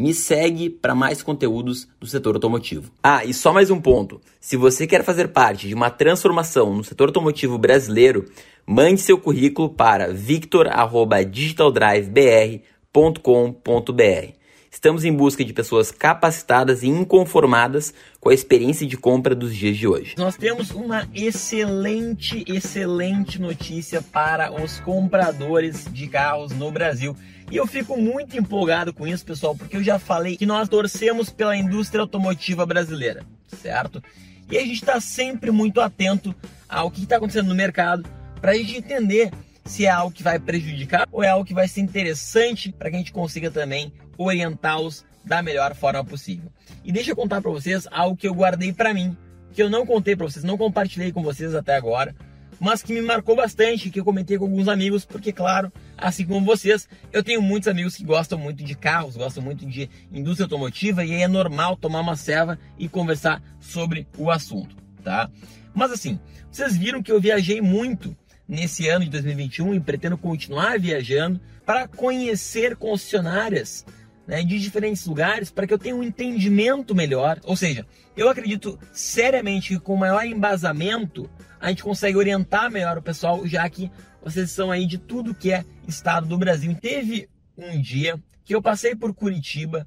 Me segue para mais conteúdos do setor automotivo. Ah, e só mais um ponto. Se você quer fazer parte de uma transformação no setor automotivo brasileiro, mande seu currículo para victor@digitaldrivebr.com.br. Estamos em busca de pessoas capacitadas e inconformadas com a experiência de compra dos dias de hoje. Nós temos uma excelente, excelente notícia para os compradores de carros no Brasil. E eu fico muito empolgado com isso, pessoal, porque eu já falei que nós torcemos pela indústria automotiva brasileira, certo? E a gente está sempre muito atento ao que está acontecendo no mercado para a gente entender se é algo que vai prejudicar ou é algo que vai ser interessante para que a gente consiga também orientá-los da melhor forma possível. E deixa eu contar para vocês algo que eu guardei para mim, que eu não contei para vocês, não compartilhei com vocês até agora, mas que me marcou bastante, que eu comentei com alguns amigos, porque, claro, assim como vocês, eu tenho muitos amigos que gostam muito de carros, gostam muito de indústria automotiva, e é normal tomar uma ceva e conversar sobre o assunto, tá? Mas assim, vocês viram que eu viajei muito nesse ano de 2021 e pretendo continuar viajando para conhecer concessionárias né, de diferentes lugares para que eu tenha um entendimento melhor. Ou seja, eu acredito seriamente que com maior embasamento a gente consegue orientar melhor o pessoal, já que vocês são aí de tudo que é estado do Brasil. Teve um dia que eu passei por Curitiba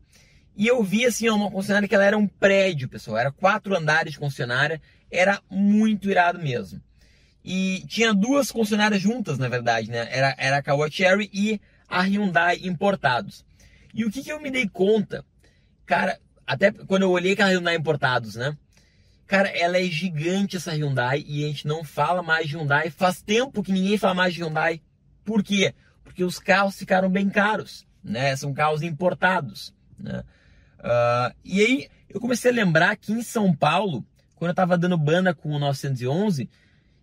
e eu vi assim uma concessionária que ela era um prédio, pessoal, era quatro andares de concessionária, era muito irado mesmo. E tinha duas concessionárias juntas, na verdade, né? Era, era a Caoa Cherry e a Hyundai importados. E o que, que eu me dei conta? Cara, até quando eu olhei aquela Hyundai importados, né? Cara, ela é gigante essa Hyundai e a gente não fala mais de Hyundai. Faz tempo que ninguém fala mais de Hyundai. Por quê? Porque os carros ficaram bem caros, né? São carros importados, né? Uh, e aí eu comecei a lembrar que em São Paulo, quando eu tava dando banda com o 911,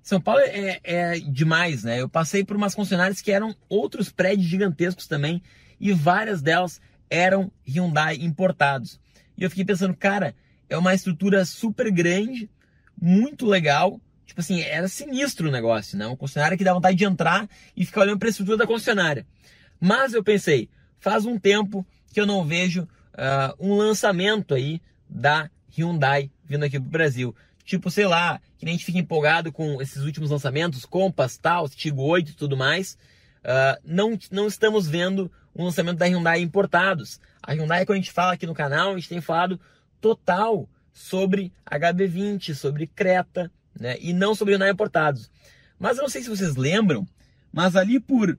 São Paulo é, é demais, né? Eu passei por umas concessionárias que eram outros prédios gigantescos também e várias delas eram Hyundai importados. E eu fiquei pensando, cara, é uma estrutura super grande, muito legal. Tipo assim, era sinistro o negócio, né? Um concessionário que dá vontade de entrar e ficar olhando para a estrutura da concessionária. Mas eu pensei, faz um tempo que eu não vejo uh, um lançamento aí da Hyundai vindo aqui pro Brasil. Tipo, sei lá, que nem a gente fica empolgado com esses últimos lançamentos, Compass, tal, Tigo 8 e tudo mais. Uh, não, não estamos vendo um lançamento da Hyundai importados. A Hyundai, quando a gente fala aqui no canal, a gente tem falado total sobre HB20, sobre Creta, né? E não sobre Hyundai importados. Mas eu não sei se vocês lembram, mas ali por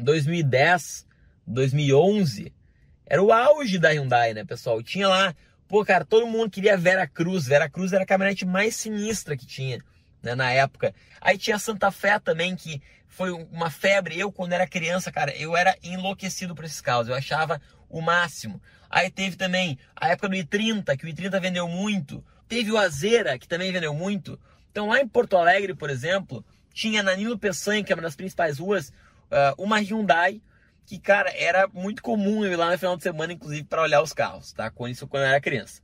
2010, 2011, era o auge da Hyundai, né, pessoal? Tinha lá, pô, cara, todo mundo queria Vera Cruz. Vera Cruz era a caminhonete mais sinistra que tinha, né, na época. Aí tinha Santa Fé também, que foi uma febre. Eu, quando era criança, cara, eu era enlouquecido por esses carros. Eu achava o máximo. Aí teve também a época do i30, que o i30 vendeu muito. Teve o Azera, que também vendeu muito. Então lá em Porto Alegre, por exemplo, tinha na Nilo Peçanha, que é uma das principais ruas, uma Hyundai, que, cara, era muito comum eu ir lá no final de semana, inclusive, para olhar os carros, tá? Com isso quando eu era criança.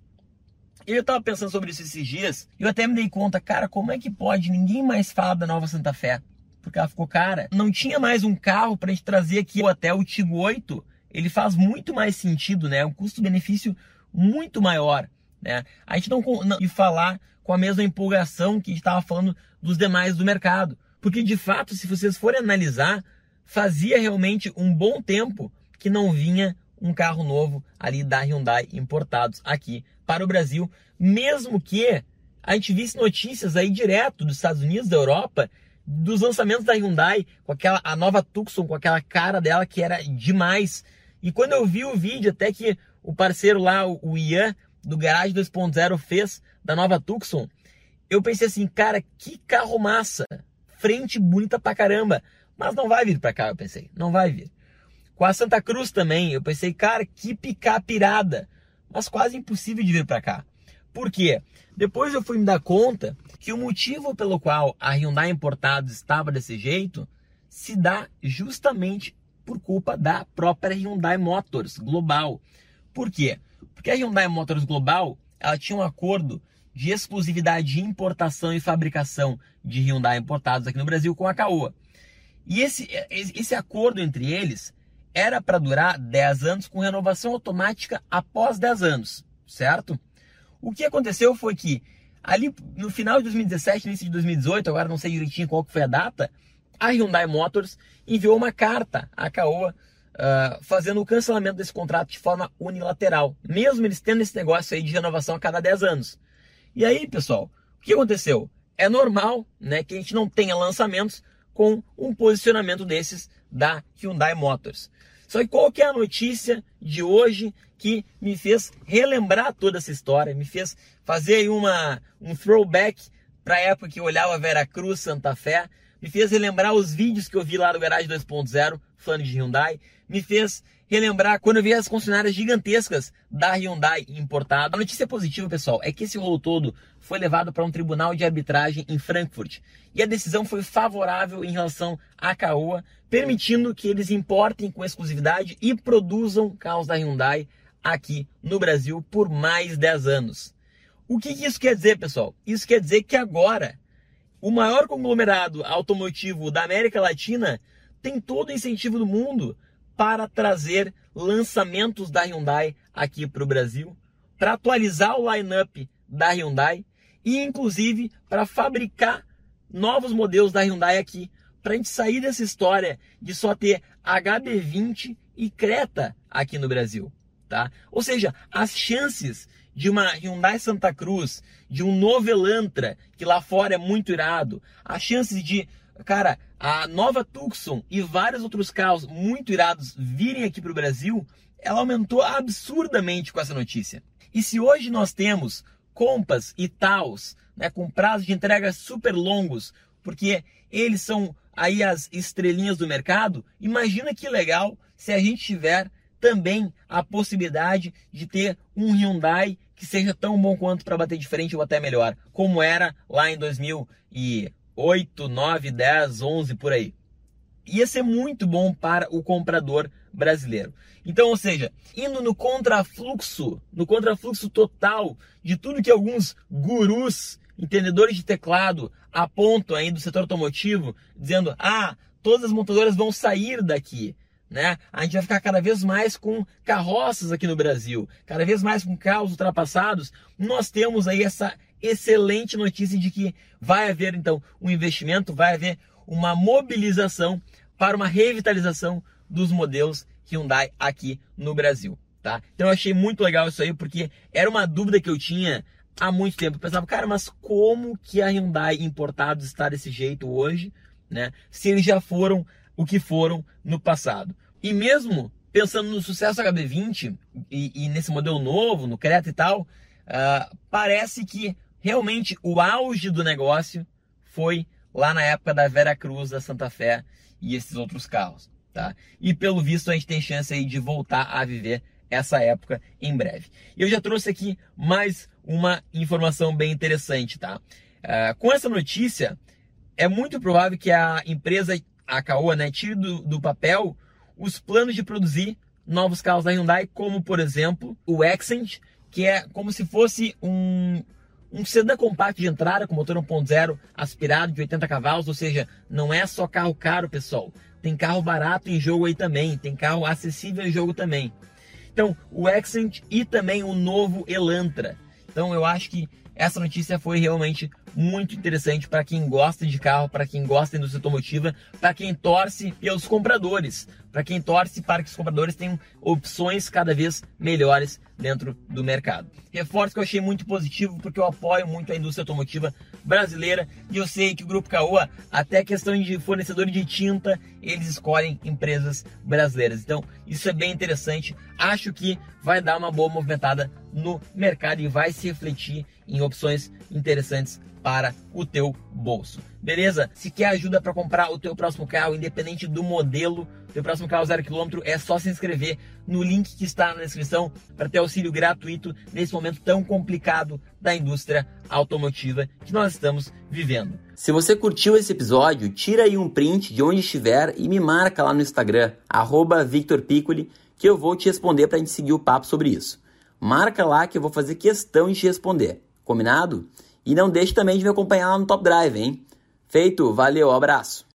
E eu tava pensando sobre isso esses dias, e eu até me dei conta, cara, como é que pode ninguém mais falar da nova Santa Fé? porque ela ficou cara. Não tinha mais um carro para a gente trazer aqui até o Tigo 8. Ele faz muito mais sentido, né? Um custo-benefício muito maior, né? A gente não, não e falar com a mesma empolgação que a gente estava falando dos demais do mercado, porque de fato, se vocês forem analisar, fazia realmente um bom tempo que não vinha um carro novo ali da Hyundai importados aqui para o Brasil, mesmo que a gente visse notícias aí direto dos Estados Unidos, da Europa, dos lançamentos da Hyundai, com aquela a nova Tucson, com aquela cara dela que era demais. E quando eu vi o vídeo, até que o parceiro lá, o Ian, do Garage 2.0, fez da nova Tucson, eu pensei assim, cara, que carro massa, frente bonita pra caramba. Mas não vai vir pra cá, eu pensei, não vai vir. Com a Santa Cruz também, eu pensei, cara, que picape irada, mas quase impossível de vir pra cá. Por quê? Depois eu fui me dar conta que o motivo pelo qual a Hyundai Importados estava desse jeito se dá justamente por culpa da própria Hyundai Motors Global. Por quê? Porque a Hyundai Motors Global ela tinha um acordo de exclusividade de importação e fabricação de Hyundai importados aqui no Brasil com a Caoa. E esse, esse acordo entre eles era para durar 10 anos com renovação automática após 10 anos, certo? O que aconteceu foi que ali no final de 2017, início de 2018, agora não sei direitinho qual que foi a data, a Hyundai Motors enviou uma carta à Caoa uh, fazendo o cancelamento desse contrato de forma unilateral, mesmo eles tendo esse negócio aí de renovação a cada 10 anos. E aí, pessoal, o que aconteceu? É normal né, que a gente não tenha lançamentos com um posicionamento desses da Hyundai Motors. Só que qual que é a notícia de hoje que me fez relembrar toda essa história, me fez fazer uma, um throwback para a época que eu olhava Vera Cruz, Santa Fé, me fez relembrar os vídeos que eu vi lá do Garage 2.0, falando de Hyundai, me fez relembrar quando eu vi as concessionárias gigantescas da Hyundai importada. A notícia positiva, pessoal, é que esse rolo todo foi levado para um tribunal de arbitragem em Frankfurt e a decisão foi favorável em relação à Caoa, permitindo que eles importem com exclusividade e produzam carros da Hyundai aqui no Brasil por mais 10 anos. O que isso quer dizer, pessoal? Isso quer dizer que agora o maior conglomerado automotivo da América Latina tem todo o incentivo do mundo para trazer lançamentos da Hyundai aqui para o Brasil, para atualizar o line-up da Hyundai e, inclusive, para fabricar novos modelos da Hyundai aqui, para a gente sair dessa história de só ter HB20 e Creta aqui no Brasil, tá? Ou seja, as chances de uma Hyundai Santa Cruz, de um novo Elantra, que lá fora é muito irado, as chances de cara, a nova Tucson e vários outros carros muito irados virem aqui para o Brasil, ela aumentou absurdamente com essa notícia. E se hoje nós temos Compass e Taos, né, com prazos de entrega super longos, porque eles são aí as estrelinhas do mercado, imagina que legal se a gente tiver também a possibilidade de ter um Hyundai que seja tão bom quanto para bater de frente ou até melhor, como era lá em 2000 e 8, 9, 10, 11 por aí. Ia ser muito bom para o comprador brasileiro. Então, ou seja, indo no contrafluxo, no contrafluxo total de tudo que alguns gurus, entendedores de teclado, apontam aí do setor automotivo, dizendo: ah, todas as montadoras vão sair daqui. Né? A gente vai ficar cada vez mais com carroças aqui no Brasil, cada vez mais com carros ultrapassados. Nós temos aí essa excelente notícia de que vai haver então um investimento, vai haver uma mobilização para uma revitalização dos modelos Hyundai aqui no Brasil, tá? Então eu achei muito legal isso aí porque era uma dúvida que eu tinha há muito tempo. Eu pensava, cara, mas como que a Hyundai importados está desse jeito hoje, né? Se eles já foram o que foram no passado. E mesmo pensando no sucesso HB20 e, e nesse modelo novo, no Creta e tal, uh, parece que realmente o auge do negócio foi lá na época da Vera Cruz, da Santa Fé e esses outros carros, tá? E pelo visto a gente tem chance aí de voltar a viver essa época em breve. Eu já trouxe aqui mais uma informação bem interessante, tá? Uh, com essa notícia, é muito provável que a empresa, a Caoa, né, tire do, do papel os planos de produzir novos carros da Hyundai, como por exemplo o Accent, que é como se fosse um um sedã compacto de entrada com motor 1.0 aspirado de 80 cavalos, ou seja, não é só carro caro, pessoal. Tem carro barato em jogo aí também, tem carro acessível em jogo também. Então, o Accent e também o novo Elantra. Então, eu acho que essa notícia foi realmente muito interessante para quem gosta de carro, para quem gosta da indústria automotiva, para quem torce pelos compradores, para quem torce para que os compradores tenham opções cada vez melhores dentro do mercado. Reforço que eu achei muito positivo porque eu apoio muito a indústria automotiva brasileira e eu sei que o Grupo Caoa, até questão de fornecedor de tinta, eles escolhem empresas brasileiras. Então, isso é bem interessante. Acho que vai dar uma boa movimentada no mercado e vai se refletir em opções interessantes para o teu bolso. Beleza? Se quer ajuda para comprar o teu próximo carro, independente do modelo, do próximo carro zero quilômetro, é só se inscrever no link que está na descrição para ter auxílio gratuito nesse momento tão complicado da indústria automotiva que nós estamos vivendo. Se você curtiu esse episódio, tira aí um print de onde estiver e me marca lá no Instagram, @victorpiccoli, que eu vou te responder para a gente seguir o papo sobre isso. Marca lá que eu vou fazer questão de te responder. Combinado? E não deixe também de me acompanhar lá no Top Drive, hein? Feito, valeu, abraço!